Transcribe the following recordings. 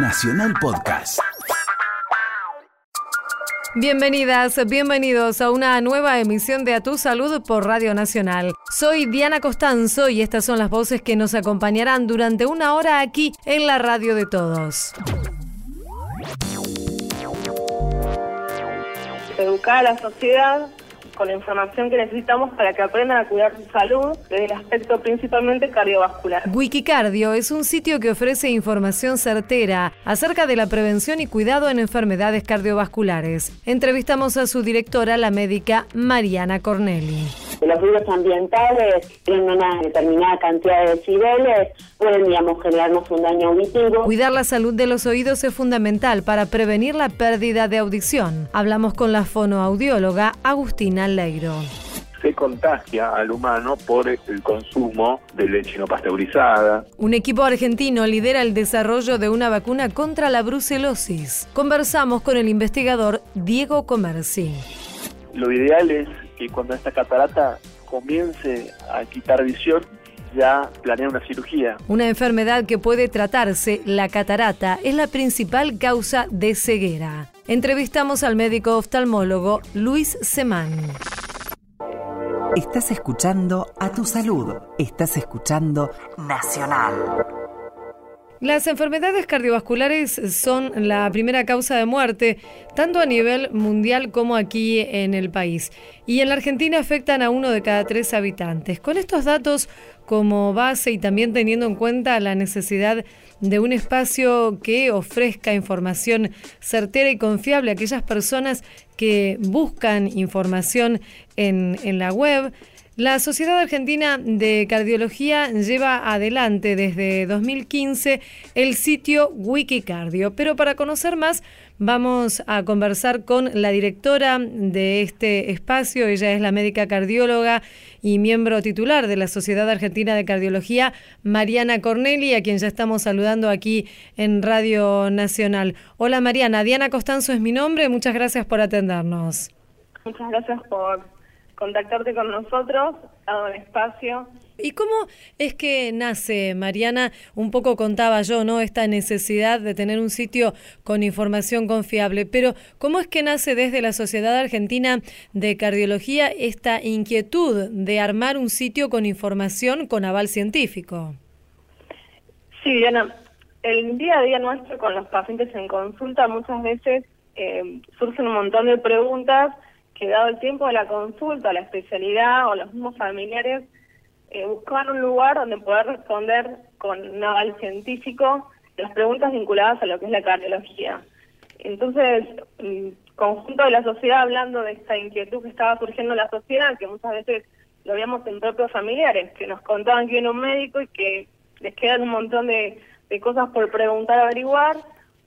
Nacional Podcast. Bienvenidas, bienvenidos a una nueva emisión de A Tu Salud por Radio Nacional. Soy Diana Costanzo y estas son las voces que nos acompañarán durante una hora aquí en la radio de todos. Educar a la sociedad con la información que necesitamos para que aprendan a cuidar su salud desde el aspecto principalmente cardiovascular. Wikicardio es un sitio que ofrece información certera acerca de la prevención y cuidado en enfermedades cardiovasculares. Entrevistamos a su directora, la médica Mariana Corneli. Los ruidos ambientales tienen una determinada cantidad de decibeles, pueden, digamos, generarnos un daño auditivo. Cuidar la salud de los oídos es fundamental para prevenir la pérdida de audición. Hablamos con la fonoaudióloga Agustina Leiro se contagia al humano por el consumo de leche no pasteurizada. Un equipo argentino lidera el desarrollo de una vacuna contra la brucelosis. Conversamos con el investigador Diego Comerci. Lo ideal es que cuando esta catarata comience a quitar visión, ya planea una cirugía. Una enfermedad que puede tratarse, la catarata, es la principal causa de ceguera. Entrevistamos al médico oftalmólogo Luis Semán. Estás escuchando a tu salud. Estás escuchando Nacional. Las enfermedades cardiovasculares son la primera causa de muerte, tanto a nivel mundial como aquí en el país. Y en la Argentina afectan a uno de cada tres habitantes. Con estos datos como base y también teniendo en cuenta la necesidad de un espacio que ofrezca información certera y confiable a aquellas personas que buscan información en, en la web, la Sociedad Argentina de Cardiología lleva adelante desde 2015 el sitio Wikicardio, pero para conocer más vamos a conversar con la directora de este espacio, ella es la médica cardióloga y miembro titular de la Sociedad Argentina de Cardiología, Mariana Corneli, a quien ya estamos saludando aquí en Radio Nacional. Hola Mariana, Diana Costanzo es mi nombre, muchas gracias por atendernos. Muchas gracias por contactarte con nosotros, dado el espacio. ¿Y cómo es que nace, Mariana? Un poco contaba yo, ¿no? Esta necesidad de tener un sitio con información confiable, pero ¿cómo es que nace desde la Sociedad Argentina de Cardiología esta inquietud de armar un sitio con información con aval científico? Sí, Diana, el día a día nuestro con los pacientes en consulta muchas veces eh, surgen un montón de preguntas que dado el tiempo de la consulta, la especialidad o los mismos familiares, eh, buscar un lugar donde poder responder con un aval científico las preguntas vinculadas a lo que es la cardiología. Entonces, mm, conjunto de la sociedad hablando de esta inquietud que estaba surgiendo en la sociedad, que muchas veces lo veíamos en propios familiares, que nos contaban que viene un médico y que les quedan un montón de, de cosas por preguntar, averiguar,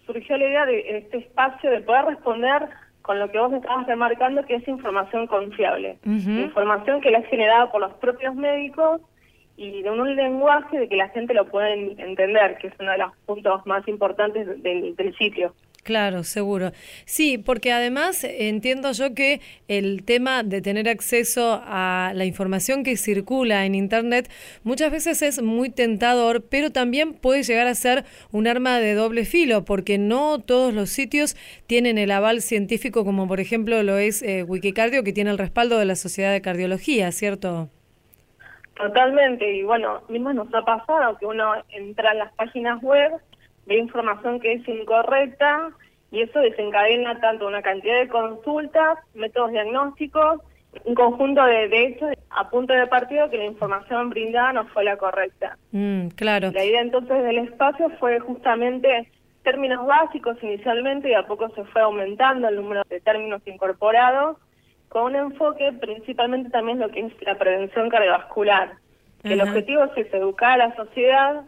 surgió la idea de este espacio de poder responder con lo que vos estabas remarcando, que es información confiable. Información que la es generada por los propios médicos y de un lenguaje de que la gente lo pueda entender, que es uno de los puntos más importantes del sitio. Claro, seguro. Sí, porque además entiendo yo que el tema de tener acceso a la información que circula en Internet muchas veces es muy tentador, pero también puede llegar a ser un arma de doble filo, porque no todos los sitios tienen el aval científico, como por ejemplo lo es eh, Wikicardio, que tiene el respaldo de la Sociedad de Cardiología, ¿cierto? Totalmente, y bueno, mismo nos ha pasado que uno entra en las páginas web ve información que es incorrecta y eso desencadena tanto una cantidad de consultas, métodos diagnósticos, un conjunto de, de hechos a punto de partido que la información brindada no fue la correcta. Mm, claro. La idea entonces del espacio fue justamente términos básicos inicialmente y a poco se fue aumentando el número de términos incorporados con un enfoque principalmente también lo que es la prevención cardiovascular. Que el objetivo es educar a la sociedad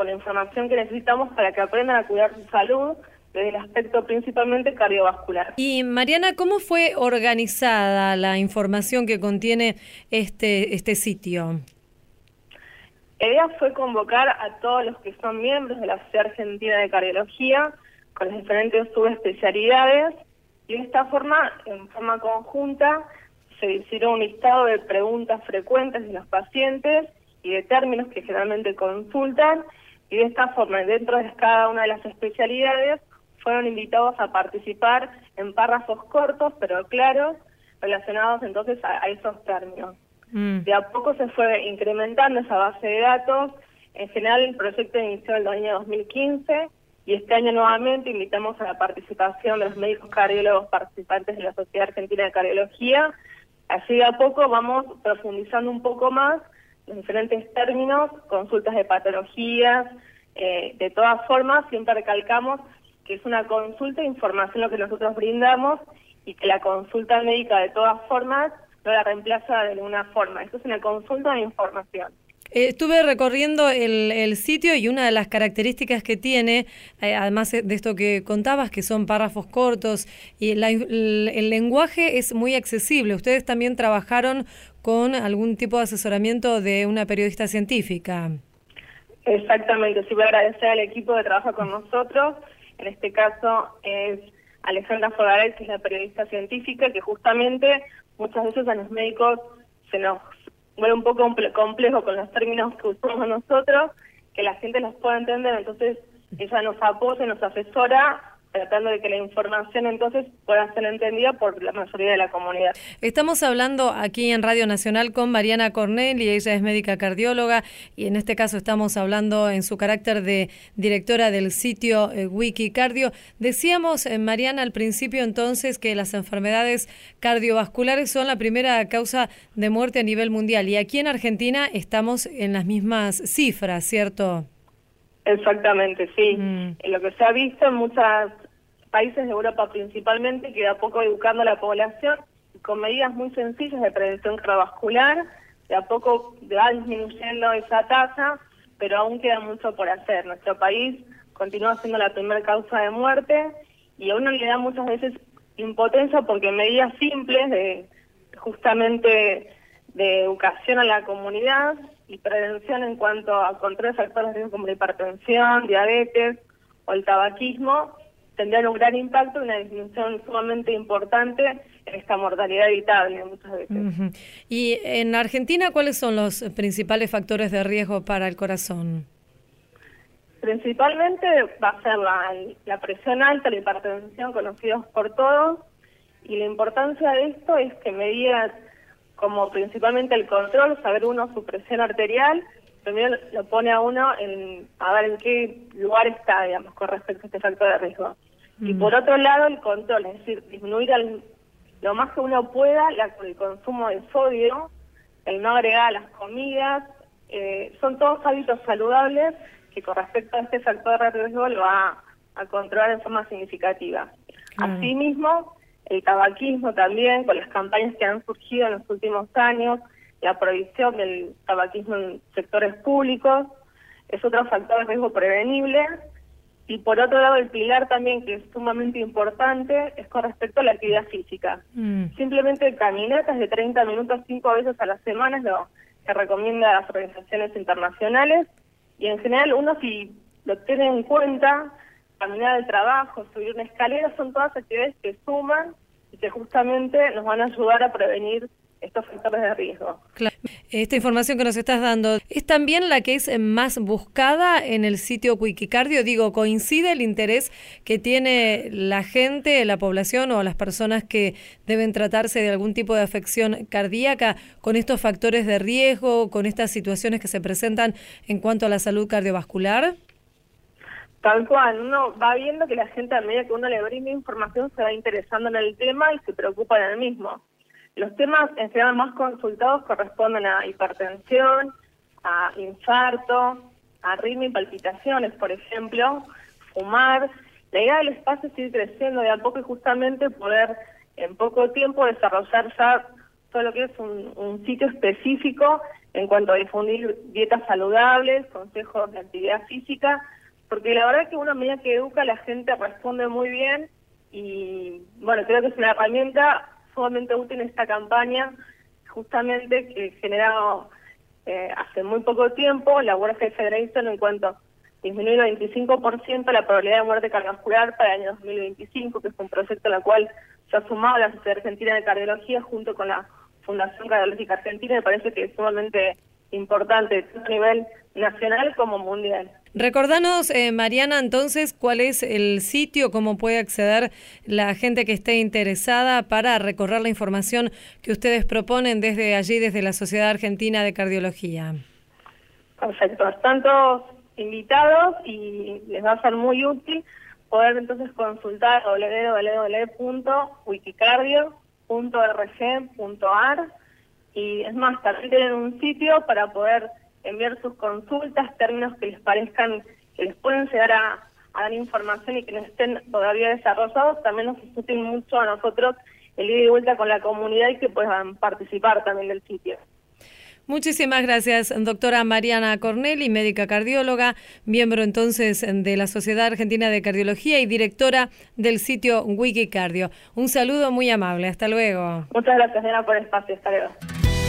con la información que necesitamos para que aprendan a cuidar su salud desde el aspecto principalmente cardiovascular. Y Mariana, ¿cómo fue organizada la información que contiene este, este sitio? La idea fue convocar a todos los que son miembros de la Sociedad Argentina de Cardiología con las diferentes subespecialidades y de esta forma, en forma conjunta, se hicieron un listado de preguntas frecuentes de los pacientes y de términos que generalmente consultan y de esta forma, dentro de cada una de las especialidades, fueron invitados a participar en párrafos cortos pero claros relacionados entonces a, esos términos. Mm. De a poco se fue incrementando esa base de datos. En general el proyecto inició en el año 2015 y este año nuevamente invitamos a la participación de los médicos cardiólogos participantes de la Sociedad Argentina de Cardiología. Así de a poco vamos profundizando un poco más los diferentes términos, consultas de patologías. Eh, de todas formas, siempre recalcamos que es una consulta de información lo que nosotros brindamos y que la consulta médica de todas formas no la reemplaza de ninguna forma. Esto es una consulta de información. Estuve recorriendo el, sitio y una de las características que tiene, eh, además de esto que contabas, que son párrafos cortos, y el, lenguaje es muy accesible. Ustedes también trabajaron con algún tipo de asesoramiento de una periodista científica. Exactamente, sí agradecer al equipo de trabajo con nosotros. En este caso es Alejandra Fogaret, que es la periodista científica, que justamente muchas veces a los médicos se nos vuelve un poco complejo con los términos que usamos nosotros, que la gente los pueda entender, entonces ella nos apoya, nos asesora tratando de que la información entonces pueda ser entendida por la mayoría de la comunidad. Estamos hablando aquí en Radio Nacional con Mariana Cornell y ella es médica cardióloga y en este caso estamos hablando en su carácter de directora del sitio eh, Wikicardio. Decíamos, eh, Mariana, al principio entonces que las enfermedades cardiovasculares son la primera causa de muerte a nivel mundial y aquí en Argentina estamos en las mismas cifras, ¿cierto? Exactamente, sí. Mm. Lo que se ha visto en muchos países de Europa principalmente, que de a poco educando a la población con medidas muy sencillas de prevención cardiovascular, de a poco va disminuyendo esa tasa, pero aún queda mucho por hacer. Nuestro país continúa siendo la primera causa de muerte y a uno le da muchas veces impotencia porque medidas simples de justamente de educación a la comunidad y prevención en cuanto a control de factores de riesgo como la hipertensión, diabetes o el tabaquismo tendrían un gran impacto y una disminución sumamente importante en esta mortalidad evitable muchas veces. ¿Y en Argentina cuáles son los principales factores de riesgo para el corazón? Principalmente va a ser la, la presión alta, la hipertensión, conocidos por todos, y la importancia de esto es que medidas como principalmente el control, saber uno su presión arterial, también lo pone a uno en a ver en qué lugar está, digamos, con respecto a este factor de riesgo. Y por otro lado, el control, es decir, disminuir lo más que uno pueda el consumo de sodio, el no agregar a las comidas, eh, son todos hábitos saludables que con respecto a este factor de riesgo lo va a controlar en forma significativa. Asimismo, el tabaquismo también, con las campañas que han surgido en los últimos años, la prohibición del tabaquismo en sectores públicos, es otro factor de riesgo prevenible. Y por otro lado, el pilar también, que es sumamente importante, es con respecto a la actividad física. Mm. Simplemente caminatas de 30 minutos cinco veces a la semana es lo que recomienda las organizaciones internacionales. Y en general, uno si lo tiene en cuenta, caminar al trabajo, subir una escalera, son todas actividades que suman y que justamente nos van a ayudar a prevenir estos factores de riesgo. Claro. Esta información que nos estás dando es también la que es más buscada en el sitio Wikicardio. Digo, ¿coincide el interés que tiene la gente, la población o las personas que deben tratarse de algún tipo de afección cardíaca con estos factores de riesgo, con estas situaciones que se presentan en cuanto a la salud cardiovascular? Tal cual, uno va viendo que la gente a medida que uno le brinda información se va interesando en el tema y se preocupa en el mismo. Los temas en general más consultados corresponden a hipertensión, a infarto, a ritmo y palpitaciones, por ejemplo, fumar. La idea del espacio es ir creciendo de a poco y justamente poder en poco tiempo desarrollar ya todo lo que es un, un sitio específico en cuanto a difundir dietas saludables, consejos de actividad física, porque la verdad es que una medida que educa la gente responde muy bien y bueno, creo que es una herramienta sumamente útil en esta campaña, justamente que generado eh, hace muy poco tiempo la Health Federation en cuanto a disminuir el 25% la probabilidad de muerte cardiovascular para el año 2025, que es un proyecto en el cual se ha sumado la Sociedad Argentina de Cardiología junto con la Fundación Cardiológica Argentina, me parece que es sumamente importante, tanto a nivel nacional como mundial. Recordanos, eh, Mariana, entonces, cuál es el sitio, cómo puede acceder la gente que esté interesada para recorrer la información que ustedes proponen desde allí, desde la Sociedad Argentina de Cardiología. Perfecto, están todos invitados y les va a ser muy útil poder entonces consultar www.wikicardio.org.ar y es más, también tienen un sitio para poder enviar sus consultas, términos que les parezcan que les pueden llegar a, dar información y que no estén todavía desarrollados, también nos es mucho a nosotros el ir y vuelta con la comunidad y que puedan participar también del sitio. Muchísimas gracias, doctora Mariana Corneli, médica cardióloga, miembro entonces de la Sociedad Argentina de Cardiología y directora del sitio Wikicardio. Un saludo muy amable, hasta luego. Muchas gracias, Diana, por el espacio, hasta luego.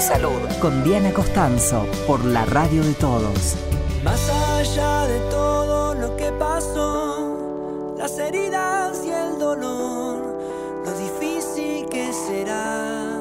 Salud con Diana Costanzo por la radio de todos. Más allá de todo lo que pasó, las heridas y el dolor, lo difícil que será.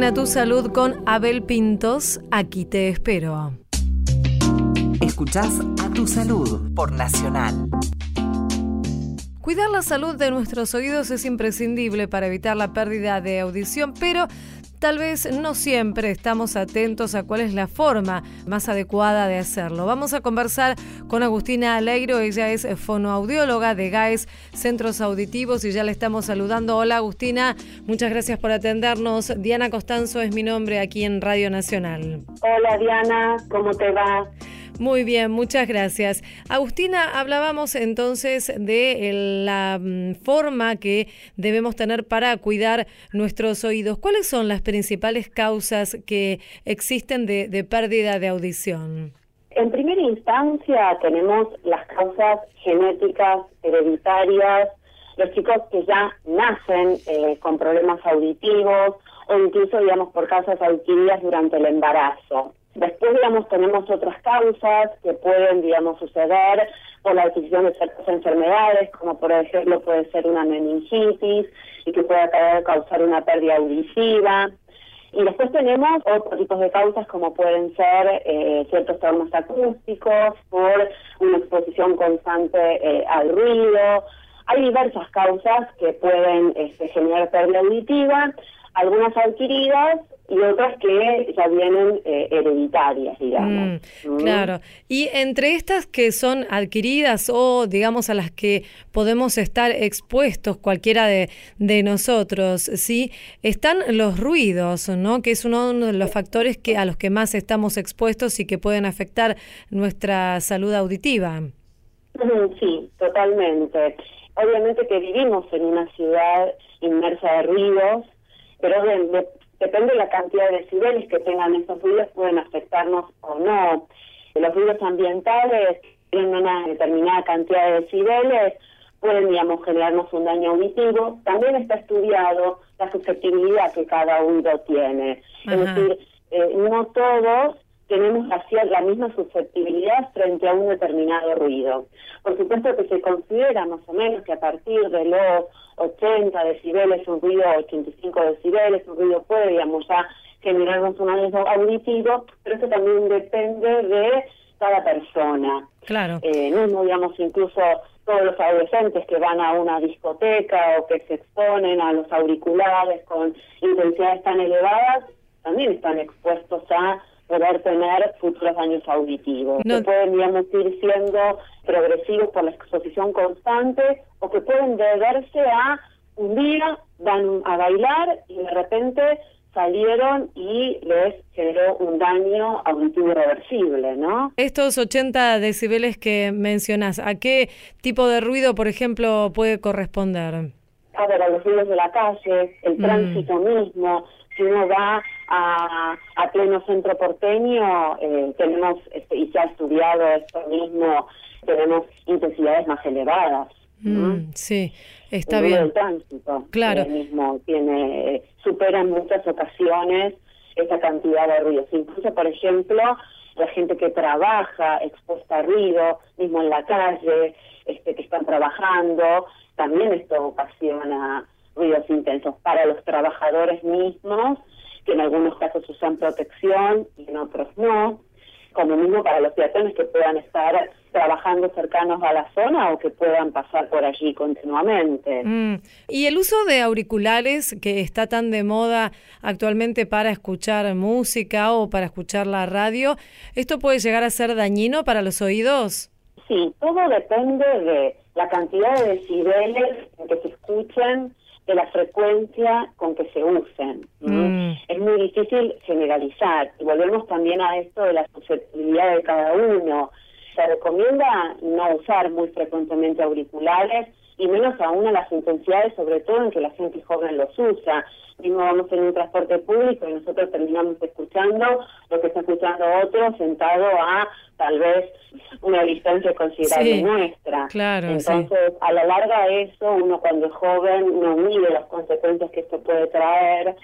Música en A Tu Salud con Abel Pintos. Aquí te espero. Escuchás A Tu Salud por Nacional. Cuidar la salud de nuestros oídos es imprescindible para evitar la pérdida de audición, pero Tal vez no siempre estamos atentos a cuál es la forma más adecuada de hacerlo. Vamos a conversar con Agustina Alegro, ella es fonoaudióloga de GAES Centros Auditivos y ya le estamos saludando. Hola Agustina, muchas gracias por atendernos. Diana Costanzo es mi nombre aquí en Radio Nacional. Hola Diana, ¿cómo te va? Muy bien, muchas gracias. Agustina, hablábamos entonces de la mm, forma que debemos tener para cuidar nuestros oídos. ¿Cuáles son las principales causas que existen de, pérdida de audición? En primera instancia tenemos las causas genéticas, hereditarias, los chicos que ya nacen eh, con problemas auditivos o incluso, digamos, por causas adquiridas durante el embarazo. Después, digamos, tenemos otras causas que pueden, digamos, suceder por la adquisición de ciertas enfermedades, como por ejemplo puede ser una meningitis y que puede causar una pérdida auditiva. Y después tenemos otros tipos de causas como pueden ser eh, ciertos traumas acústicos por una exposición constante eh, al ruido. Hay diversas causas que pueden este, generar pérdida auditiva, algunas adquiridas y otras que ya vienen eh, hereditarias, digamos. Mm, claro. Y entre estas que son adquiridas o, digamos, a las que podemos estar expuestos cualquiera de, de nosotros, ¿sí? Están los ruidos, ¿no? Que es uno de los factores que a los que más estamos expuestos y que pueden afectar nuestra salud auditiva. Sí, totalmente. Obviamente que vivimos en una ciudad inmersa de ruidos, pero de, depende de la cantidad de decibeles que tengan esos ruidos, pueden afectarnos o no. Los ruidos ambientales tienen una determinada cantidad de decibeles, pueden, digamos, generarnos un daño auditivo. También está estudiado la susceptibilidad que cada oído tiene. Es decir, eh, no todos tenemos la, la misma susceptibilidad frente a un determinado ruido. Por supuesto que se considera más o menos que a partir de los 80 decibeles, un ruido 85 decibeles, un ruido puede, digamos, ya generarnos un daño auditivo, pero eso también depende de cada persona. Claro. Eh, no, digamos, incluso todos los adolescentes que van a una discoteca o que se exponen a los auriculares con intensidades tan elevadas, también están expuestos a poder tener futuros daños auditivos, que pueden, digamos, ir siendo progresivos por la exposición constante o que pueden deberse a un día van a bailar y de repente salieron y les generó un daño auditivo irreversible, ¿no? Estos 80 decibeles que mencionas, ¿a qué tipo de ruido, por ejemplo, puede corresponder? A ver, a los ruidos de la calle, el mm. tránsito mismo, si uno va a, a pleno centro porteño, eh, tenemos, este, y se ha estudiado esto mismo, tenemos intensidades más elevadas. Mm, sí, está bien. El tránsito claro. mismo tiene, supera en muchas ocasiones esa cantidad de ruidos. Incluso, por ejemplo, la gente que trabaja expuesta a ruido, mismo en la calle, este, que están trabajando, también esto ocasiona ruidos intensos para los trabajadores mismos, que en algunos casos usan protección y en otros no, como mismo para los peatones que puedan estar trabajando cercanos a la zona o que puedan pasar por allí continuamente. Mm. Y el uso de auriculares que está tan de moda actualmente para escuchar música o para escuchar la radio, ¿esto puede llegar a ser dañino para los oídos? Sí, todo depende de la cantidad de decibeles que se escuchen de la frecuencia con que se usen. Mm. Es muy difícil generalizar. Y volvemos también a esto de la susceptibilidad de cada uno. Se recomienda no usar muy frecuentemente auriculares y menos aún a las intensidades, sobre todo en que la gente joven los usa. no vamos en un transporte público y nosotros terminamos escuchando lo que está escuchando otro sentado a tal vez una distancia considerable nuestra. Claro, Entonces, a la larga eso, uno cuando es joven no mide las consecuencias que esto puede traer,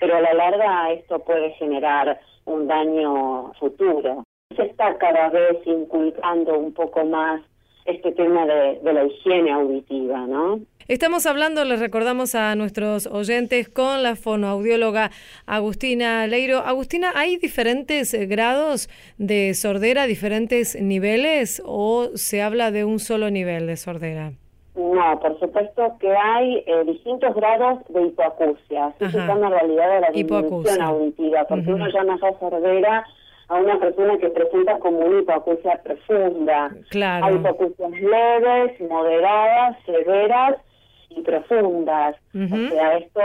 pero a la larga esto puede generar un daño futuro. Se está cada vez inculcando un poco más este tema de, la higiene auditiva, ¿no? Estamos hablando, les recordamos a nuestros oyentes, con la fonoaudióloga Agustina Leiro. Agustina, ¿hay diferentes eh, grados de sordera, diferentes niveles o se habla de un solo nivel de sordera? No, por supuesto que hay eh, distintos grados de hipoacusia. Eso es una realidad de la disminución auditiva, porque uno llama ya sordera a una persona que presenta como una hipoacusia profunda. Claro. Hay hipoacusias leves, moderadas, severas y profundas. O sea, esto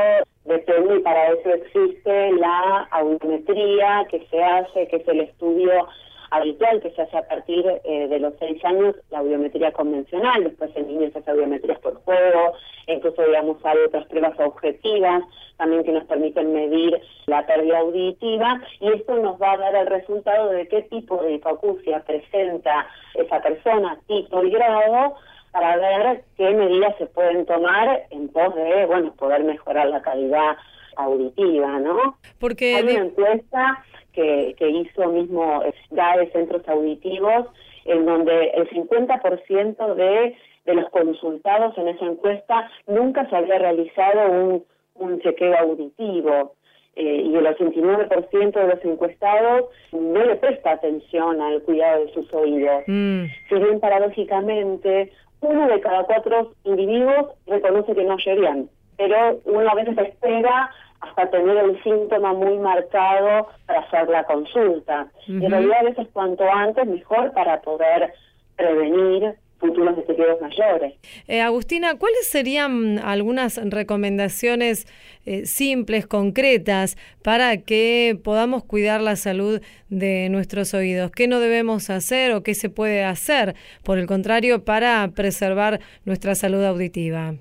depende y para eso existe la audiometría que se hace, que es el estudio habitual que se hace a partir eh, de los seis años la audiometría convencional, después en niños se hace por juego, incluso digamos hay otras pruebas objetivas también que nos permiten medir la pérdida auditiva y esto nos va a dar el resultado de qué tipo de hipoacusia presenta esa persona, tipo y grado, para ver qué medidas se pueden tomar en pos de, bueno, poder mejorar la calidad auditiva, ¿no? Porque hay una encuesta que, que hizo mismo de Centros Auditivos, en donde el 50% de, de los consultados en esa encuesta nunca se había realizado un, un chequeo auditivo. Eh, y el 89% de los encuestados no le presta atención al cuidado de sus oídos. Mm. Si bien paradójicamente uno de cada cuatro individuos reconoce que no bien, pero uno a veces espera hasta tener el síntoma muy marcado para hacer la consulta. Y en realidad a veces cuanto antes mejor para poder prevenir futuros deterioros mayores. Eh, Agustina, ¿cuáles serían algunas recomendaciones eh, simples, concretas, para que podamos cuidar la salud de nuestros oídos? ¿Qué no debemos hacer o qué se puede hacer, por el contrario, para preservar nuestra salud auditiva?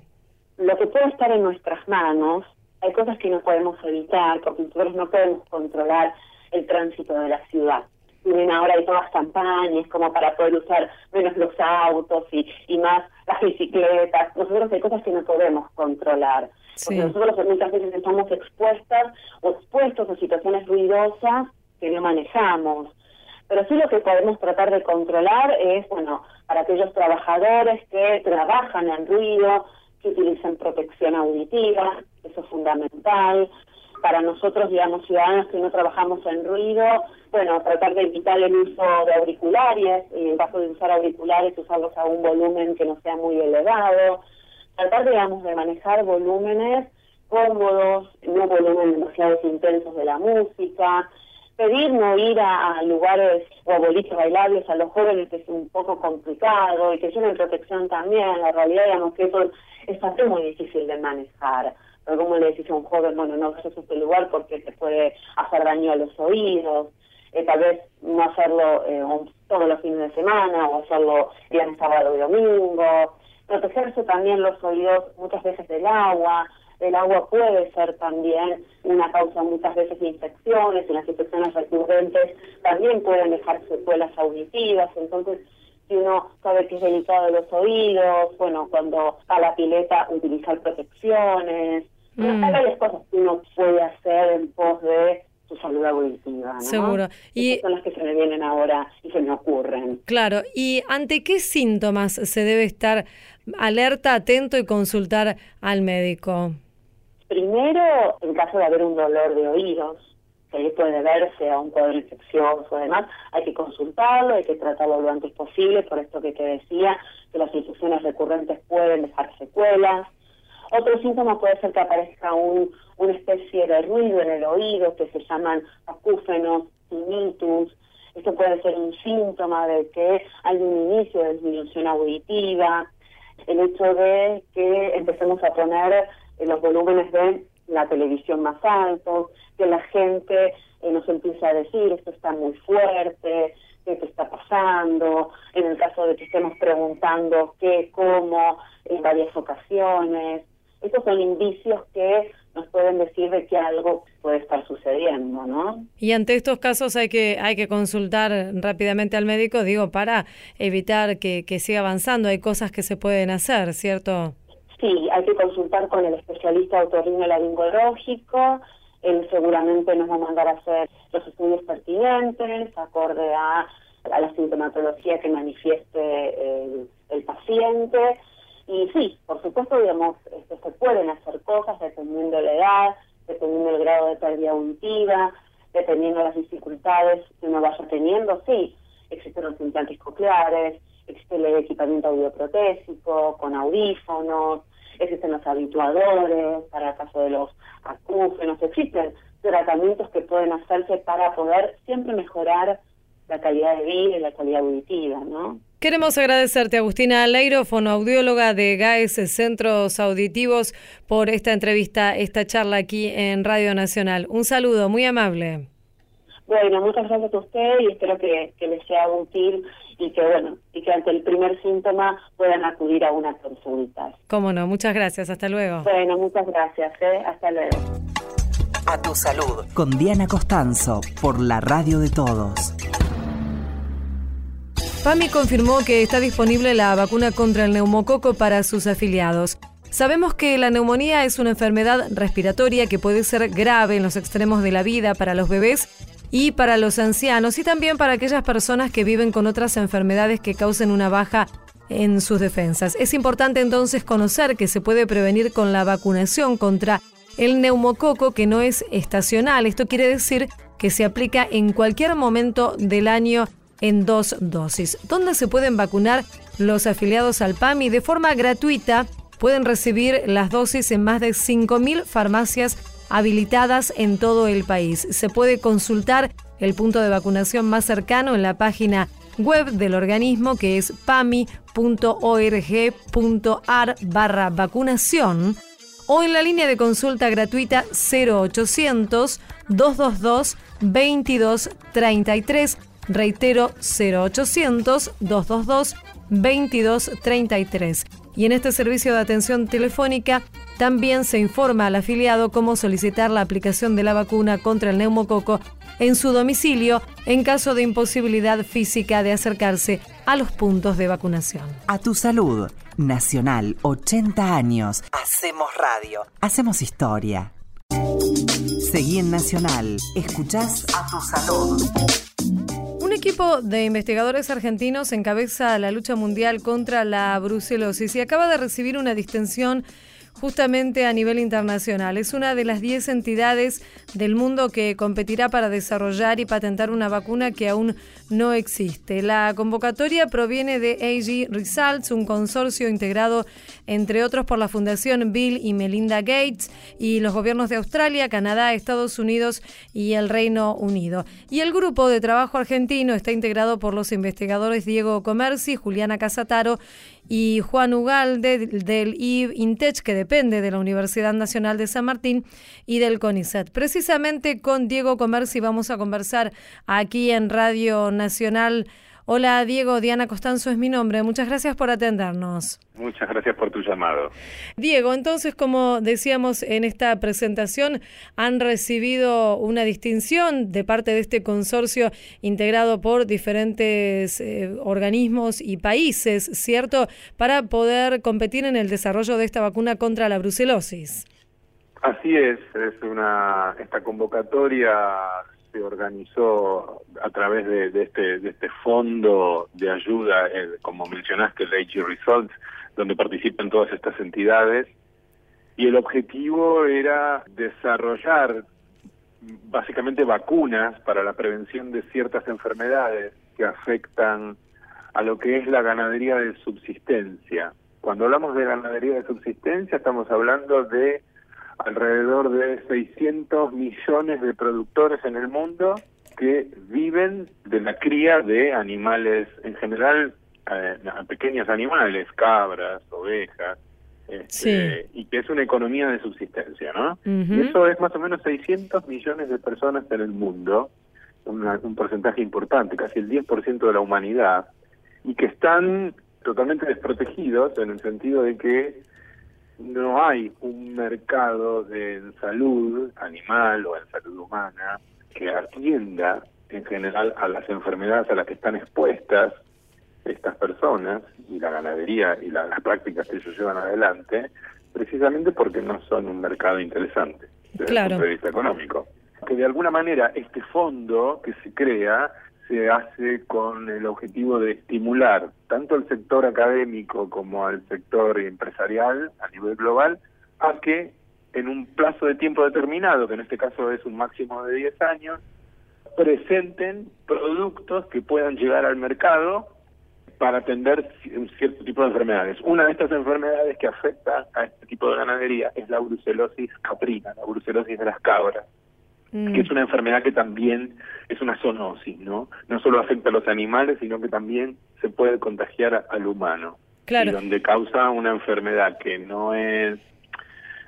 Lo que puede estar en nuestras manos, hay cosas que no podemos evitar, porque nosotros no podemos controlar el tránsito de la ciudad tienen ahora hay todas campañas como para poder usar menos los autos y, y más las bicicletas. Nosotros hay cosas que no podemos controlar. Porque nosotros muchas veces estamos expuestas o expuestos a situaciones ruidosas que no manejamos. Pero sí lo que podemos tratar de controlar es, bueno, para aquellos trabajadores que trabajan en ruido, que utilicen protección auditiva, eso es fundamental. Para nosotros, digamos, ciudadanos que no trabajamos en ruido, bueno, tratar de evitar el uso de auriculares, y en caso de usar auriculares, usarlos a un volumen que no sea muy elevado, tratar, digamos, de manejar volúmenes cómodos, no volúmenes demasiado intensos de la música, pedir no ir a, lugares o a boliches bailables a los jóvenes que es un poco complicado y que lleven protección también, la realidad digamos que eso es bastante muy difícil de manejar como le decís a un joven, bueno, no vayas a este lugar porque te puede hacer daño a los oídos, eh, tal vez no hacerlo eh, todos los fines de semana o hacerlo de sábado y domingo, protegerse también los oídos muchas veces del agua, el agua puede ser también una causa muchas veces de infecciones, y las infecciones recurrentes también pueden dejar secuelas auditivas, entonces si uno sabe que es delicado de los oídos, bueno, cuando a la pileta utilizar protecciones, Mm. Hay varias cosas que uno puede hacer en pos de su salud auditiva, ¿no? Seguro. Y son las que se me vienen ahora y se me ocurren. Claro. ¿Y ante qué síntomas se debe estar alerta, atento y consultar al médico? Primero, en caso de haber un dolor de oídos, que puede verse a un cuadro infeccioso o demás, hay que consultarlo, hay que tratarlo lo antes posible, por esto que te decía, que las infecciones recurrentes pueden dejar secuelas. Otro síntoma puede ser que aparezca un, una especie de ruido en el oído que se llaman acúfenos, tinnitus. Esto puede ser un síntoma de que hay un inicio de disminución auditiva. El hecho de que empecemos a poner los volúmenes de la televisión más altos, que la gente eh, nos empieza a decir esto está muy fuerte, qué está pasando, en el caso de que estemos preguntando qué, cómo, en varias ocasiones. Estos son indicios que nos pueden decir de que algo puede estar sucediendo, ¿no? Y ante estos casos hay que hay que consultar rápidamente al médico, digo, para evitar que, que siga avanzando. Hay cosas que se pueden hacer, ¿cierto? Sí, hay que consultar con el especialista laringológico. Él seguramente nos va a mandar a hacer los estudios pertinentes, acorde a, a la sintomatología que manifieste el, el paciente y sí, por supuesto, digamos, este, se pueden hacer cosas dependiendo de la edad, dependiendo del grado de pérdida auditiva, dependiendo de las dificultades que uno vaya teniendo, sí, existen los implantes cocleares, existe el equipamiento audioprotésico con audífonos, existen los habituadores para el caso de los acúfenos, existen tratamientos que pueden hacerse para poder siempre mejorar la calidad de vida y la calidad auditiva, ¿no? Queremos agradecerte, Agustina Aleiro, fonoaudióloga de GAES Centros Auditivos, por esta entrevista, esta charla aquí en Radio Nacional. Un saludo muy amable. Bueno, muchas gracias a usted y espero que, que les sea útil y que bueno, y que ante el primer síntoma puedan acudir a una consulta. Cómo no, muchas gracias, hasta luego. Bueno, muchas gracias, ¿eh? hasta luego. A tu salud. Con Diana Costanzo, por la radio de todos. PAMI confirmó que está disponible la vacuna contra el neumococo para sus afiliados. Sabemos que la neumonía es una enfermedad respiratoria que puede ser grave en los extremos de la vida para los bebés y para los ancianos y también para aquellas personas que viven con otras enfermedades que causen una baja en sus defensas. Es importante entonces conocer que se puede prevenir con la vacunación contra el neumococo que no es estacional. Esto quiere decir que se aplica en cualquier momento del año en dos dosis. ¿Dónde se pueden vacunar los afiliados al PAMI? De forma gratuita pueden recibir las dosis en más de 5.000 farmacias habilitadas en todo el país. Se puede consultar el punto de vacunación más cercano en la página web del organismo que es pami.org.ar barra vacunación o en la línea de consulta gratuita 0800 222 2233 Reitero 0800 222 2233. Y en este servicio de atención telefónica también se informa al afiliado cómo solicitar la aplicación de la vacuna contra el neumococo en su domicilio en caso de imposibilidad física de acercarse a los puntos de vacunación. A tu salud. Nacional, 80 años. Hacemos radio. Hacemos historia. Seguí en Nacional. Escuchás a tu salud. Un equipo de investigadores argentinos encabeza la lucha mundial contra la brucelosis y acaba de recibir una distinción justamente a nivel internacional. Es una de las 10 entidades del mundo que competirá para desarrollar y patentar una vacuna que aún no existe. La convocatoria proviene de AG Results, un consorcio integrado entre otros por la Fundación Bill y Melinda Gates y los gobiernos de Australia, Canadá, Estados Unidos y el Reino Unido. Y el grupo de trabajo argentino está integrado por los investigadores Diego Comerci, Juliana Casataro y Juan Ugalde del IB INTECH, que depende de la Universidad Nacional de San Martín y del CONICET. Precisamente con Diego Comerci vamos a conversar aquí en Radio Nacional. Hola Diego, Diana Costanzo es mi nombre. Muchas gracias por atendernos. Muchas gracias por tu llamado. Diego, entonces, como decíamos en esta presentación, han recibido una distinción de parte de este consorcio integrado por diferentes eh, organismos y países, ¿cierto? Para poder competir en el desarrollo de esta vacuna contra la brucelosis. Así es, es una esta convocatoria se organizó a través de, este, de este fondo de ayuda, como mencionaste, el AG Results, donde participan todas estas entidades. Y el objetivo era desarrollar básicamente vacunas para la prevención de ciertas enfermedades que afectan a lo que es la ganadería de subsistencia. Cuando hablamos de ganadería de subsistencia estamos hablando de alrededor de 600 millones de productores en el mundo que viven de la cría de animales, en general, eh, pequeños animales, cabras, ovejas, este, y que es una economía de subsistencia, ¿no? Y eso es más o menos 600 millones de personas en el mundo, un porcentaje importante, casi el 10% de la humanidad, y que están totalmente desprotegidos en el sentido de que no hay un mercado de salud animal o en salud humana que atienda en general a las enfermedades a las que están expuestas estas personas y la ganadería y las prácticas que ellos llevan adelante, precisamente porque no son un mercado interesante desde el punto de vista económico. Que de alguna manera este fondo que se crea se hace con el objetivo de estimular tanto al sector académico como al sector empresarial a nivel global a que en un plazo de tiempo determinado, que en este caso es un máximo de 10 años, presenten productos que puedan llegar al mercado para atender cierto tipo de enfermedades. Una de estas enfermedades que afecta a este tipo de ganadería es la brucelosis caprina, la brucelosis de las cabras que es mm. una enfermedad que también es una zoonosis, ¿no? No solo afecta a los animales, sino que también se puede contagiar al humano. Claro. Y donde causa una enfermedad que no es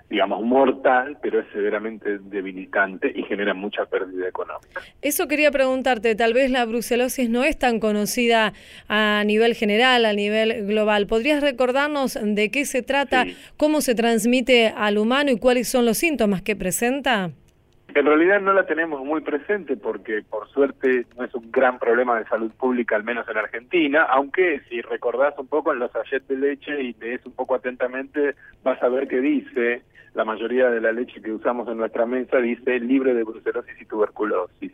digamos, mortal, pero es severamente debilitante y genera mucha pérdida económica. Eso quería preguntarte, tal vez la brucelosis no es tan conocida a nivel general, a nivel global. ¿Podrías recordarnos de qué se trata, cómo se transmite al humano y cuáles son los síntomas que presenta? En realidad no la tenemos muy presente porque por suerte no es un gran problema de salud pública, al menos en Argentina, aunque si recordás un poco en los sachets de leche y lees un poco atentamente, vas a ver que dice, la mayoría de la leche que usamos en nuestra mesa dice libre de brucelosis y tuberculosis,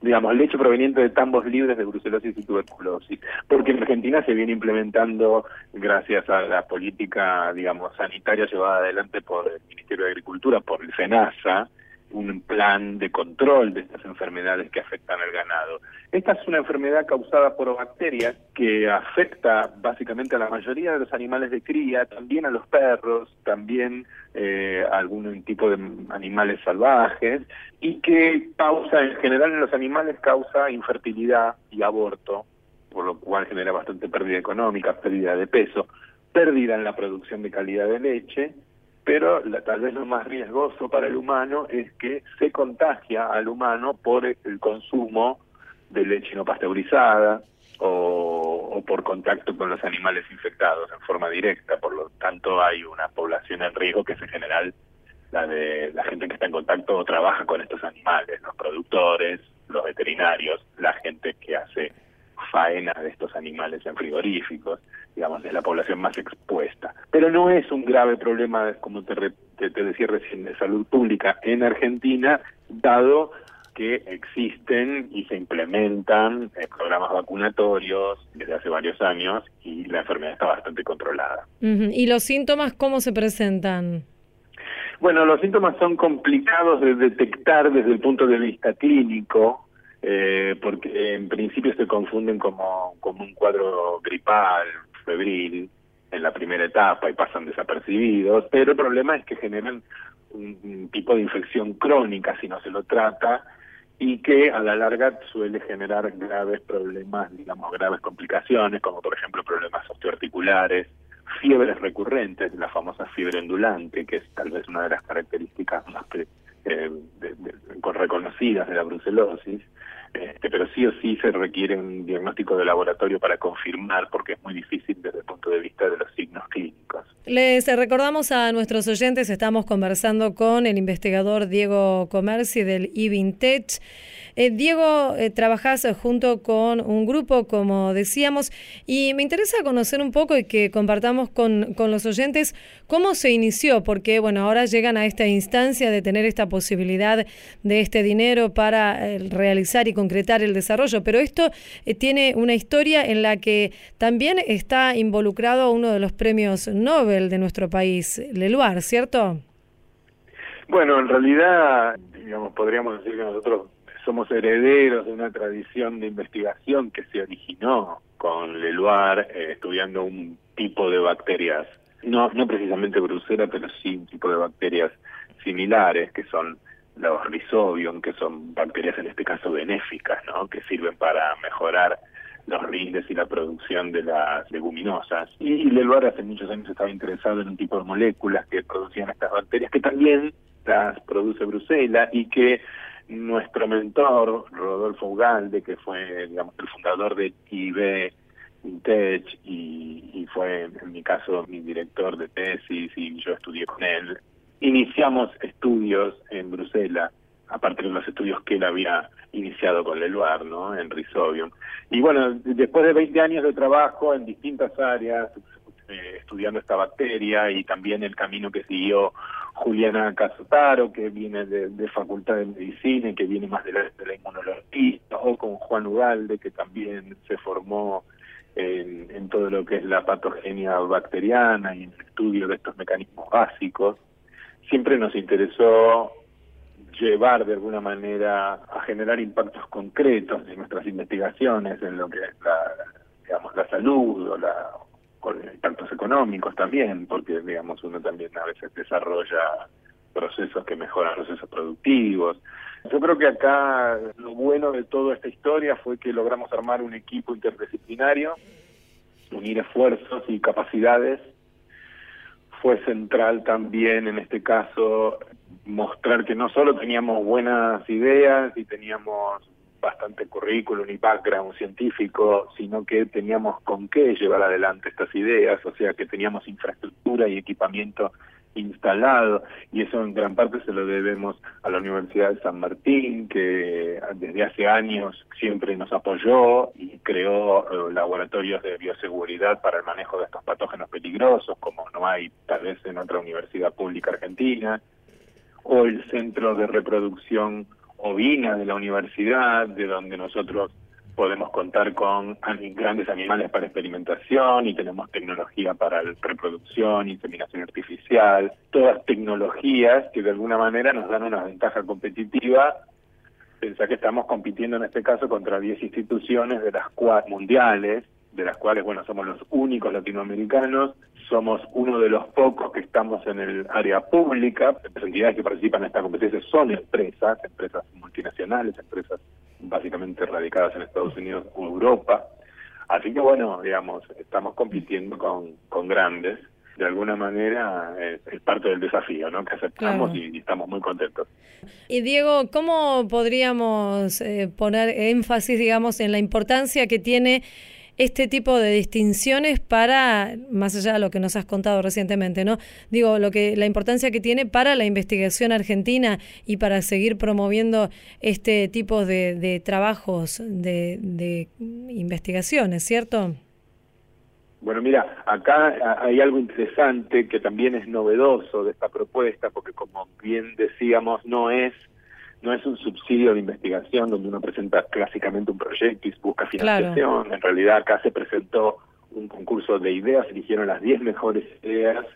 digamos, leche proveniente de tambos libres de brucelosis y tuberculosis, porque en Argentina se viene implementando, gracias a la política, digamos, sanitaria llevada adelante por el Ministerio de Agricultura, por el SENASA, un plan de control de estas enfermedades que afectan al ganado. Esta es una enfermedad causada por bacterias que afecta básicamente a la mayoría de los animales de cría, también a los perros, también eh, a algún tipo de animales salvajes y que causa, en general en los animales causa infertilidad y aborto, por lo cual genera bastante pérdida económica, pérdida de peso, pérdida en la producción de calidad de leche pero tal vez lo más riesgoso para el humano es que se contagia al humano por el consumo de leche no pasteurizada o, por contacto con los animales infectados en forma directa, por lo tanto hay una población en riesgo que es en general la de la gente que está en contacto o trabaja con estos animales, los productores, los veterinarios, la gente que hace faena de estos animales en frigoríficos, digamos, es la población más expuesta. Pero no es un grave problema, como te, te, decía recién, de salud pública en Argentina, dado que existen y se implementan eh, programas vacunatorios desde hace varios años y la enfermedad está bastante controlada. ¿Y los síntomas cómo se presentan? Bueno, los síntomas son complicados de detectar desde el punto de vista clínico, eh, porque en principio se confunden como, como un cuadro gripal, febril, en la primera etapa y pasan desapercibidos, pero el problema es que generan un, tipo de infección crónica si no se lo trata y que a la larga suele generar graves problemas, digamos, graves complicaciones, como por ejemplo problemas osteoarticulares, fiebres recurrentes, la famosa fiebre ondulante, que es tal vez una de las características más eh, reconocidas de la brucelosis, este, pero sí o sí se requiere un diagnóstico de laboratorio para confirmar, porque es muy difícil desde el punto de vista de los signos clínicos. Les recordamos a nuestros oyentes, estamos conversando con el investigador Diego Comerci del eVintech. Eh, Diego, eh, junto con un grupo, como decíamos, y me interesa conocer un poco y que compartamos con, con los oyentes cómo se inició, porque bueno, ahora llegan a esta instancia de tener esta posibilidad de este dinero para eh, realizar y concretar el desarrollo, pero esto eh, tiene una historia en la que también está involucrado uno de los premios Nobel de nuestro país, Leluar, ¿cierto? Bueno, en realidad, digamos, podríamos decir que nosotros somos herederos de una tradición de investigación que se originó con Leluar, eh, estudiando un tipo de bacterias, no, no precisamente brusela, pero sí un tipo de bacterias similares, que son los rhizobium, que son bacterias en este caso benéficas, ¿no? que sirven para mejorar los rindes y la producción de las leguminosas. Y Leluar hace muchos años estaba interesado en un tipo de moléculas que producían estas bacterias, que también las produce Bruselas y que nuestro mentor, Rodolfo Ugalde, que fue digamos, el fundador de IB, Intech, y, fue en mi caso mi director de tesis y yo estudié con él iniciamos estudios en Bruselas, a partir de los estudios que él había iniciado con Leluar, ¿no? En Rhizobium. Y bueno, después de 20 años de trabajo en distintas áreas, eh, estudiando esta bacteria y también el camino que siguió Juliana Casotaro, que viene de, Facultad de Medicina y que viene más de la, de la inmunología, o con Juan Ugalde, que también se formó en, en todo lo que es la patogenia bacteriana y en el estudio de estos mecanismos básicos. Siempre nos interesó llevar de alguna manera a generar impactos concretos en nuestras investigaciones en lo que es la, digamos, la salud o la con impactos económicos también, porque digamos uno también a veces desarrolla procesos que mejoran procesos productivos. Yo creo que acá lo bueno de toda esta historia fue que logramos armar un equipo interdisciplinario, unir esfuerzos y capacidades fue central también en este caso mostrar que no solo teníamos buenas ideas y teníamos bastante currículum y background científico, sino que teníamos con qué llevar adelante estas ideas, o sea que teníamos infraestructura y equipamiento instalado y eso en gran parte se lo debemos a la Universidad de San Martín que desde hace años siempre nos apoyó y creó eh, laboratorios de bioseguridad para el manejo de estos patógenos peligrosos como no hay tal vez en otra universidad pública argentina o el centro de reproducción ovina de la universidad de donde nosotros podemos contar con grandes animales para experimentación y tenemos tecnología para reproducción, inseminación artificial, todas tecnologías que de alguna manera nos dan una ventaja competitiva. Pensá que estamos compitiendo en este caso contra 10 instituciones de las cuales mundiales, de las cuales, bueno, somos los únicos latinoamericanos, somos uno de los pocos que estamos en el área pública, las entidades que participan en esta competencia son empresas, empresas multinacionales, empresas básicamente radicadas en Estados Unidos o Europa. Así que bueno, digamos, estamos compitiendo con, con grandes. De alguna manera es, parte del desafío, ¿no? Que aceptamos y, estamos muy contentos. Y Diego, ¿cómo podríamos eh, poner énfasis, digamos, en la importancia que tiene este tipo de distinciones para, más allá de lo que nos has contado recientemente, ¿no? Digo, lo que, la importancia que tiene para la investigación argentina y para seguir promoviendo este tipo de, trabajos de, de investigaciones, ¿cierto? Bueno, mira, acá hay algo interesante que también es novedoso de esta propuesta, porque como bien decíamos, no es no es un subsidio de investigación donde uno presenta clásicamente un proyecto y busca financiación. En realidad acá se presentó un concurso de ideas, se eligieron las 10 mejores ideas,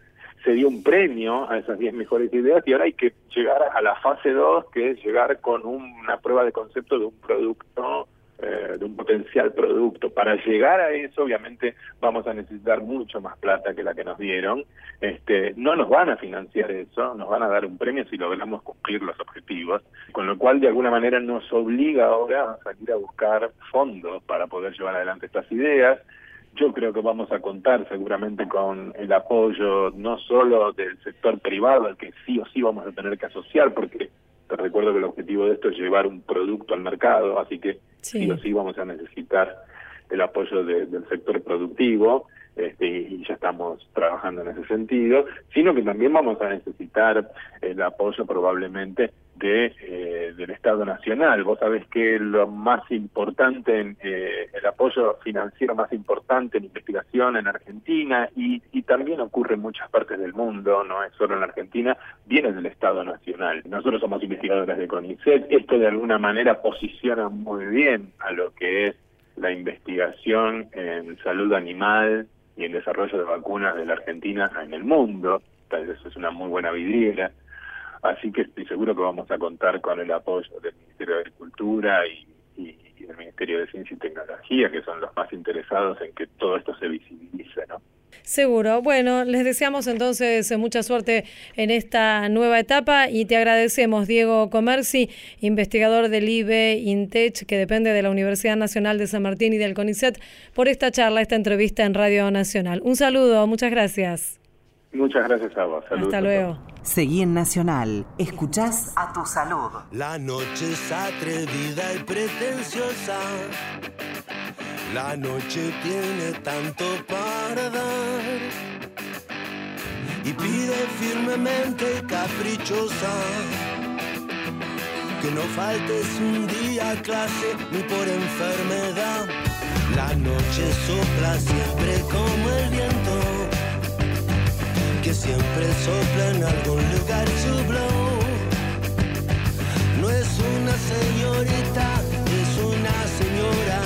se dio un premio a esas 10 mejores ideas y ahora hay que llegar a la fase 2, que es llegar con una prueba de concepto de un producto eh, de un potencial producto. Para llegar a eso, obviamente, vamos a necesitar mucho más plata que la que nos dieron. Este, no nos van a financiar eso, nos van a dar un premio si logramos cumplir los objetivos, con lo cual de alguna manera nos obliga ahora a salir a buscar fondos para poder llevar adelante estas ideas. Yo creo que vamos a contar seguramente con el apoyo no solo del sector privado, al que sí o sí vamos a tener que asociar, porque te recuerdo que el objetivo de esto es llevar un producto al mercado, así que sí, o sí vamos a necesitar el apoyo del sector productivo este, y ya estamos trabajando en ese sentido, sino que también vamos a necesitar el apoyo probablemente de eh, del Estado Nacional. Vos sabés que lo más importante, en, eh, el apoyo financiero más importante en investigación en Argentina y, y también ocurre en muchas partes del mundo, no es solo en Argentina, viene del Estado Nacional. Nosotros somos investigadores de CONICET, esto de alguna manera posiciona muy bien a lo que es la investigación en salud animal y en desarrollo de vacunas de la Argentina en el mundo. Tal vez es una muy buena vidriera. Así que estoy seguro que vamos a contar con el apoyo del Ministerio de Agricultura y, del Ministerio de Ciencia y Tecnología, que son los más interesados en que todo esto se visibilice, ¿no? Seguro. Bueno, les deseamos entonces mucha suerte en esta nueva etapa y te agradecemos, Diego Comerci, investigador del IBE INTECH, que depende de la Universidad Nacional de San Martín y del CONICET, por esta charla, esta entrevista en Radio Nacional. Un saludo, muchas gracias. Muchas gracias a vos. Hasta luego. Seguí en Nacional. Escuchás a tu salud. La noche es atrevida y pretenciosa. La noche tiene tanto para dar. Y pide firmemente caprichosa. Que no faltes un día a clase ni por enfermedad. La noche sopla siempre como el viento que siempre sopla en algún lugar su blow. No es una señorita, es una señora.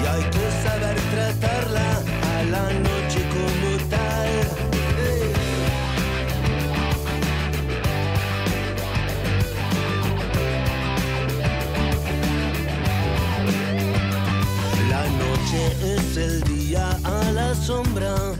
Y hay que saber tratarla a la noche como tal. La noche es el día a la sombra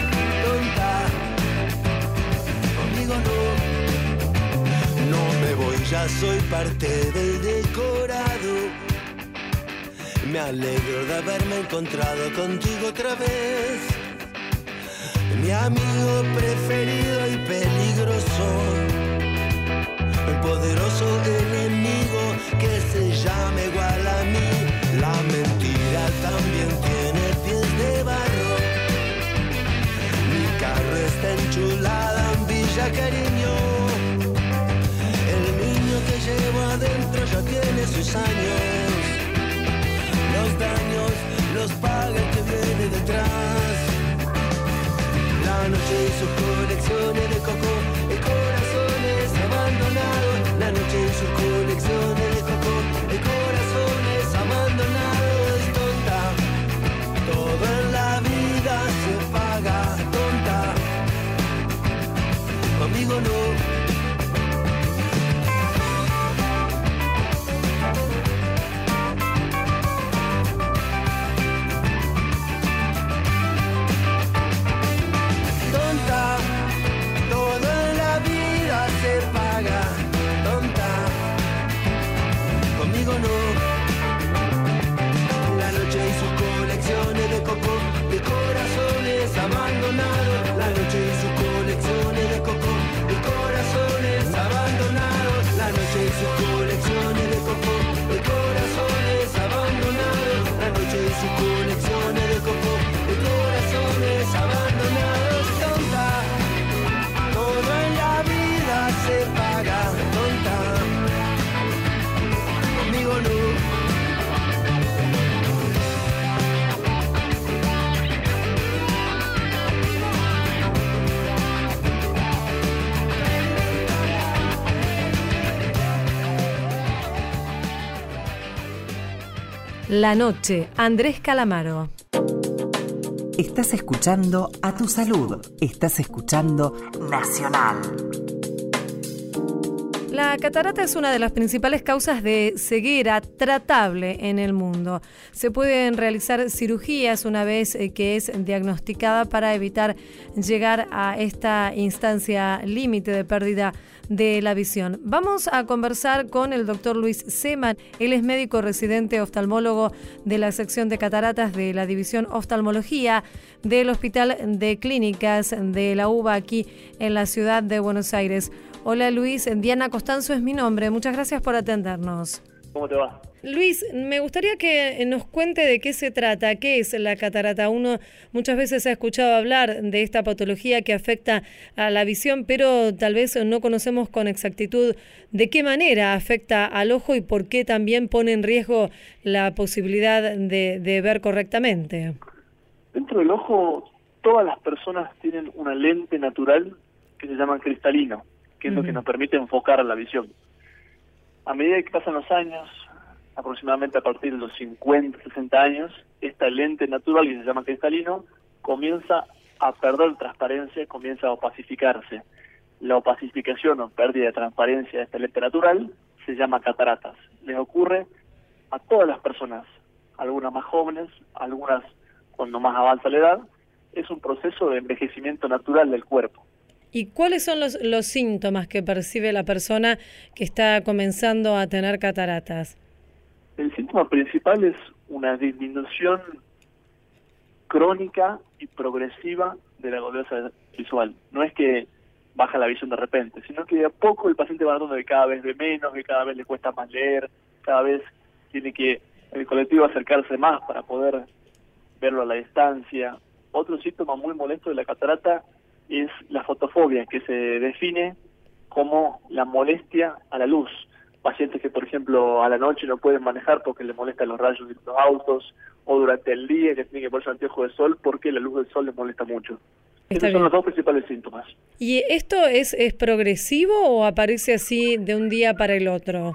no, no me voy, ya soy parte del decorado. Me alegro de haberme encontrado contigo otra vez mi amigo preferido y peligroso, el poderoso enemigo que se llama igual a mí. La mentira también tiene pies de barro. Mi carro está enchulada Villa Cariño. El niño que llevo adentro ya tiene sus años. Los daños los paga el que viene detrás la noche y sus colecciones de coco, de corazones abandonados. La noche y sus colecciones de coco, de corazones abandonados. Conmigo no. La noche, Andrés Calamaro. Estás escuchando a tu salud. Estás escuchando Nacional. La catarata es una de las principales causas de ceguera tratable en el mundo. Se pueden realizar cirugías una vez eh, que es diagnosticada para evitar llegar a esta instancia límite de pérdida de la visión. Vamos a conversar con el doctor Luis Seman. Él es médico residente oftalmólogo de la sección de cataratas de la División Oftalmología del Hospital de Clínicas de la UBA aquí en la ciudad de Buenos Aires. Hola Luis, Diana Costanzo es mi nombre. Muchas gracias por atendernos. ¿Cómo te va? Luis, me gustaría que nos cuente de qué se trata, qué es la catarata. Uno muchas veces ha escuchado hablar de esta patología que afecta a la visión, pero tal vez no conocemos con exactitud de qué manera afecta al ojo y por qué también pone en riesgo la posibilidad de, de ver correctamente. Dentro del ojo, todas las personas tienen una lente natural que se llama cristalino, que es lo que nos permite enfocar la visión. A medida que pasan los años, aproximadamente a partir de los 50, 60 años, esta lente natural, que se llama cristalino, comienza a perder transparencia, comienza a opacificarse. La opacificación o pérdida de transparencia de esta lente natural se llama cataratas. Les ocurre a todas las personas, algunas más jóvenes, algunas cuando más avanza la edad, es un proceso de envejecimiento natural del cuerpo. ¿Y cuáles son los, los síntomas que percibe la persona que está comenzando a tener cataratas? El síntoma principal es una disminución crónica y progresiva de la gordura visual. No es que baja la visión de repente, sino que de a poco el paciente va notando que cada vez ve menos, que cada vez le cuesta más leer, cada vez tiene que el colectivo acercarse más para poder verlo a la distancia. Otro síntoma muy molesto de la catarata es la fotofobia, que se define como la molestia a la luz. Pacientes que, por ejemplo, a la noche no pueden manejar porque les molestan los rayos de los autos, o durante el día que tienen que ponerse anteojos de sol porque la luz del sol les molesta mucho. Está Esos son los dos principales síntomas. ¿Y esto es, es progresivo o aparece así de un día para el otro?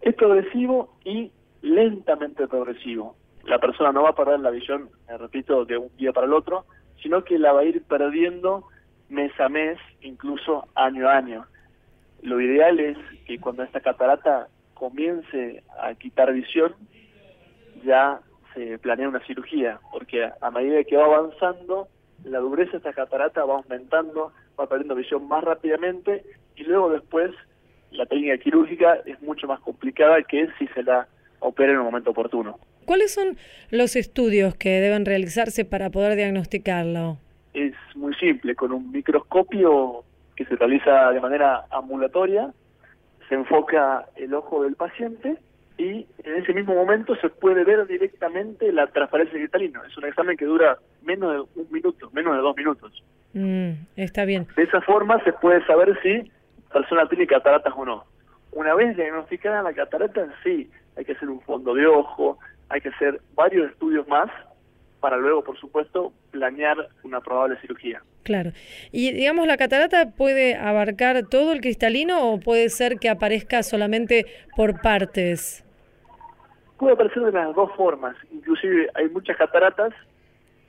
Es progresivo y lentamente progresivo. La persona no va a perder la visión, repito, de un día para el otro, sino que la va a ir perdiendo mes a mes, incluso año a año. Lo ideal es que cuando esta catarata comience a quitar visión, ya se planea una cirugía, porque a medida que va avanzando, la dureza de esta catarata va aumentando, va perdiendo visión más rápidamente y luego después la técnica quirúrgica es mucho más complicada que si se la opera en un momento oportuno. ¿Cuáles son los estudios que deben realizarse para poder diagnosticarlo? Es muy simple, con un microscopio que se realiza de manera ambulatoria, se enfoca el ojo del paciente y en ese mismo momento se puede ver directamente la transparencia cristalina. Es un examen que dura menos de un minuto, menos de dos minutos. Mm, está bien. De esa forma se puede saber si la persona tiene cataratas o no. Una vez diagnosticada la catarata, sí, hay que hacer un fondo de ojo, hay que hacer varios estudios más para luego, por supuesto, planear una probable cirugía. Claro. Y digamos, ¿la catarata puede abarcar todo el cristalino o puede ser que aparezca solamente por partes? Puede aparecer de las dos formas. Inclusive hay muchas cataratas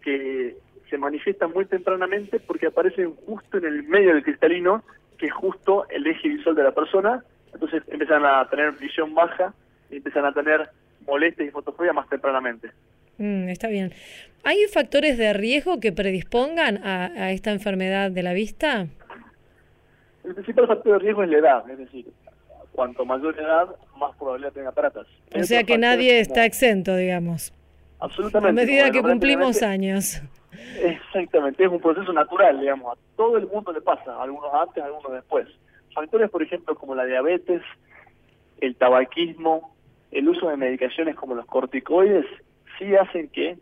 que se manifiestan muy tempranamente porque aparecen justo en el medio del cristalino, que es justo el eje visual de la persona. Entonces empiezan a tener visión baja y empiezan a tener molestias y fotofobia más tempranamente. Mm, está bien. ¿Hay factores de riesgo que predispongan a, esta enfermedad de la vista? El principal factor de riesgo es la edad, es decir, cuanto mayor edad, más probabilidad tener cataratas. O sea que nadie está exento, digamos. Absolutamente. A medida que cumplimos años. Exactamente, es un proceso natural, digamos. A todo el mundo le pasa, algunos antes, algunos después. Factores, por ejemplo, como la diabetes, el tabaquismo, el uso de medicaciones como los corticoides, sí hacen que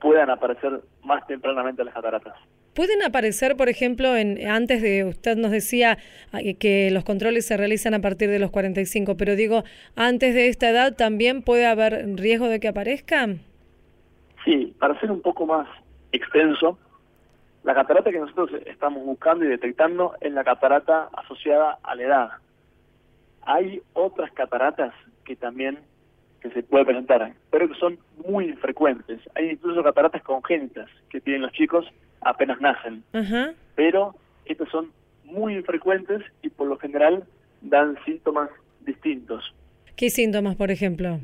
puedan aparecer más tempranamente las cataratas. ¿Pueden aparecer, por ejemplo, en, antes de, usted nos decía ah, que los controles se realizan a partir de los 45, pero digo, antes de esta edad también puede haber riesgo de que aparezcan? Sí, para ser un poco más extenso, la catarata que nosotros estamos buscando y detectando es la catarata asociada a la edad. Hay otras cataratas que también que se puede presentar, pero que son muy frecuentes. Hay incluso cataratas congénitas que tienen los chicos apenas nacen, pero estas son muy frecuentes y por lo general dan síntomas distintos. ¿Qué síntomas, por ejemplo?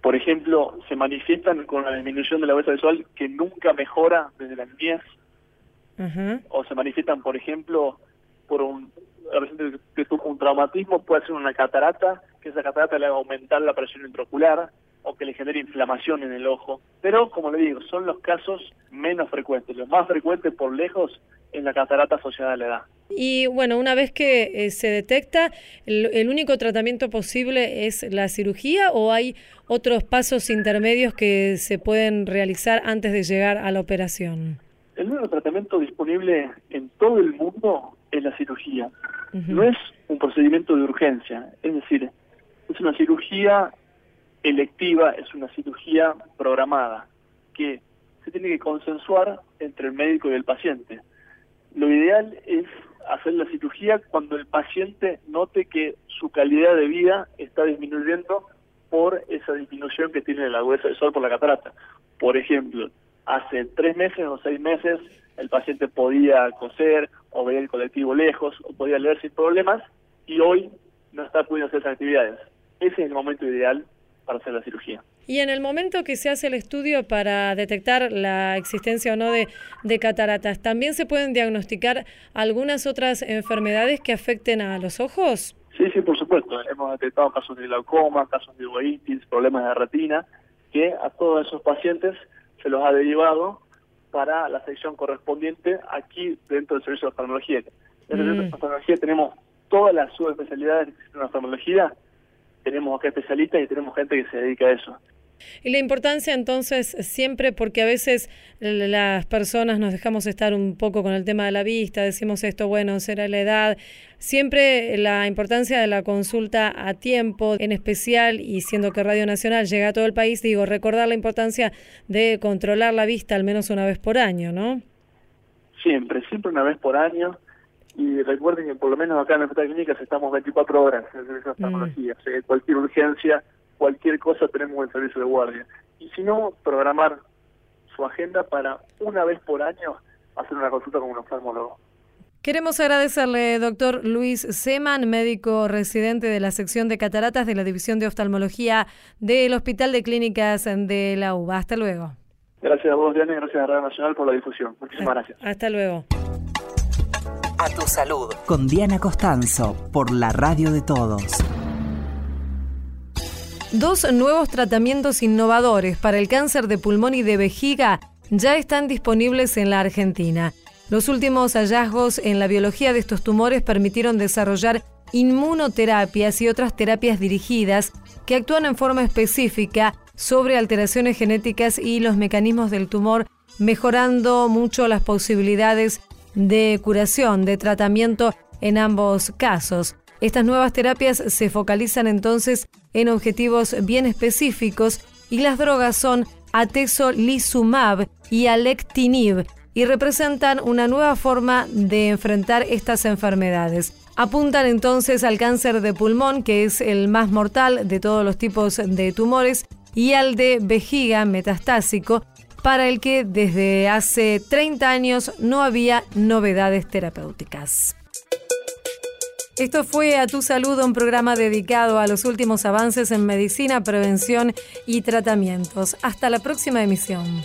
Por ejemplo, se manifiestan con la disminución de la huesa visual que nunca mejora desde la niñez, o se manifiestan, por ejemplo, por un que tuvo un traumatismo, puede ser una catarata, que esa catarata le haga aumentar la presión intraocular o que le genere inflamación en el ojo. Pero, como le digo, son los casos menos frecuentes. Los más frecuentes por lejos es la catarata asociada a la edad. Y bueno, una vez que eh, se detecta, el, único tratamiento posible es la cirugía o hay otros pasos intermedios que se pueden realizar antes de llegar a la operación? El único tratamiento disponible en todo el mundo es la cirugía. No es un procedimiento de urgencia, es decir, es una cirugía electiva, es una cirugía programada, que se tiene que consensuar entre el médico y el paciente. Lo ideal es hacer la cirugía cuando el paciente note que su calidad de vida está disminuyendo por esa disminución que tiene la huesa del sol por la catarata. Por ejemplo, hace tres meses o seis meses el paciente podía coser o ver el colectivo lejos o podía leer sin problemas y hoy no está pudiendo hacer esas actividades. Ese es el momento ideal para hacer la cirugía. Y en el momento que se hace el estudio para detectar la existencia o no de, de, cataratas, ¿también se pueden diagnosticar algunas otras enfermedades que afecten a los ojos? Sí, sí, por supuesto. Hemos detectado casos de glaucoma, casos de uveitis, problemas de retina, que a todos esos pacientes se los ha derivado para la sección correspondiente aquí dentro del servicio de oftalmología. En el servicio de mm. oftalmología tenemos todas las subespecialidades de la oftalmología, tenemos acá especialistas y tenemos gente que se dedica a eso. Y la importancia entonces siempre, porque a veces las personas nos dejamos estar un poco con el tema de la vista, decimos esto, bueno, será la edad, siempre la importancia de la consulta a tiempo, en especial, y siendo que Radio Nacional llega a todo el país, digo, recordar la importancia de controlar la vista al menos una vez por año, ¿no? Siempre, siempre una vez por año. Y recuerden que por lo menos acá en nuestra clínica estamos 24 horas en el servicio de mm. O sea, cualquier urgencia cualquier cosa tenemos el servicio de guardia. Y si no, programar su agenda para una vez por año hacer una consulta con un oftalmólogo. Queremos agradecerle, doctor Luis Seman, médico residente de la sección de cataratas de la División de Oftalmología del Hospital de Clínicas de la UBA. Hasta luego. Gracias a vos, Diana, y gracias a Radio Nacional por la difusión. Muchísimas gracias. Hasta luego. A tu salud. Con Diana Costanzo, por la radio de todos. Dos nuevos tratamientos innovadores para el cáncer de pulmón y de vejiga ya están disponibles en la Argentina. Los últimos hallazgos en la biología de estos tumores permitieron desarrollar inmunoterapias y otras terapias dirigidas que actúan en forma específica sobre alteraciones genéticas y los mecanismos del tumor, mejorando mucho las posibilidades de curación, de tratamiento en ambos casos. Estas nuevas terapias se focalizan entonces en objetivos bien específicos y las drogas son atezolizumab y alectinib, y representan una nueva forma de enfrentar estas enfermedades. Apuntan entonces al cáncer de pulmón, que es el más mortal de todos los tipos de tumores, y al de vejiga metastásico, para el que desde hace 30 años no había novedades terapéuticas. Esto fue A Tu Salud, un programa dedicado a los últimos avances en medicina, prevención y tratamientos. Hasta la próxima emisión.